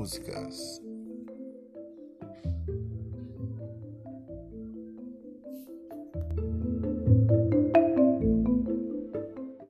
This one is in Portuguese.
músicas.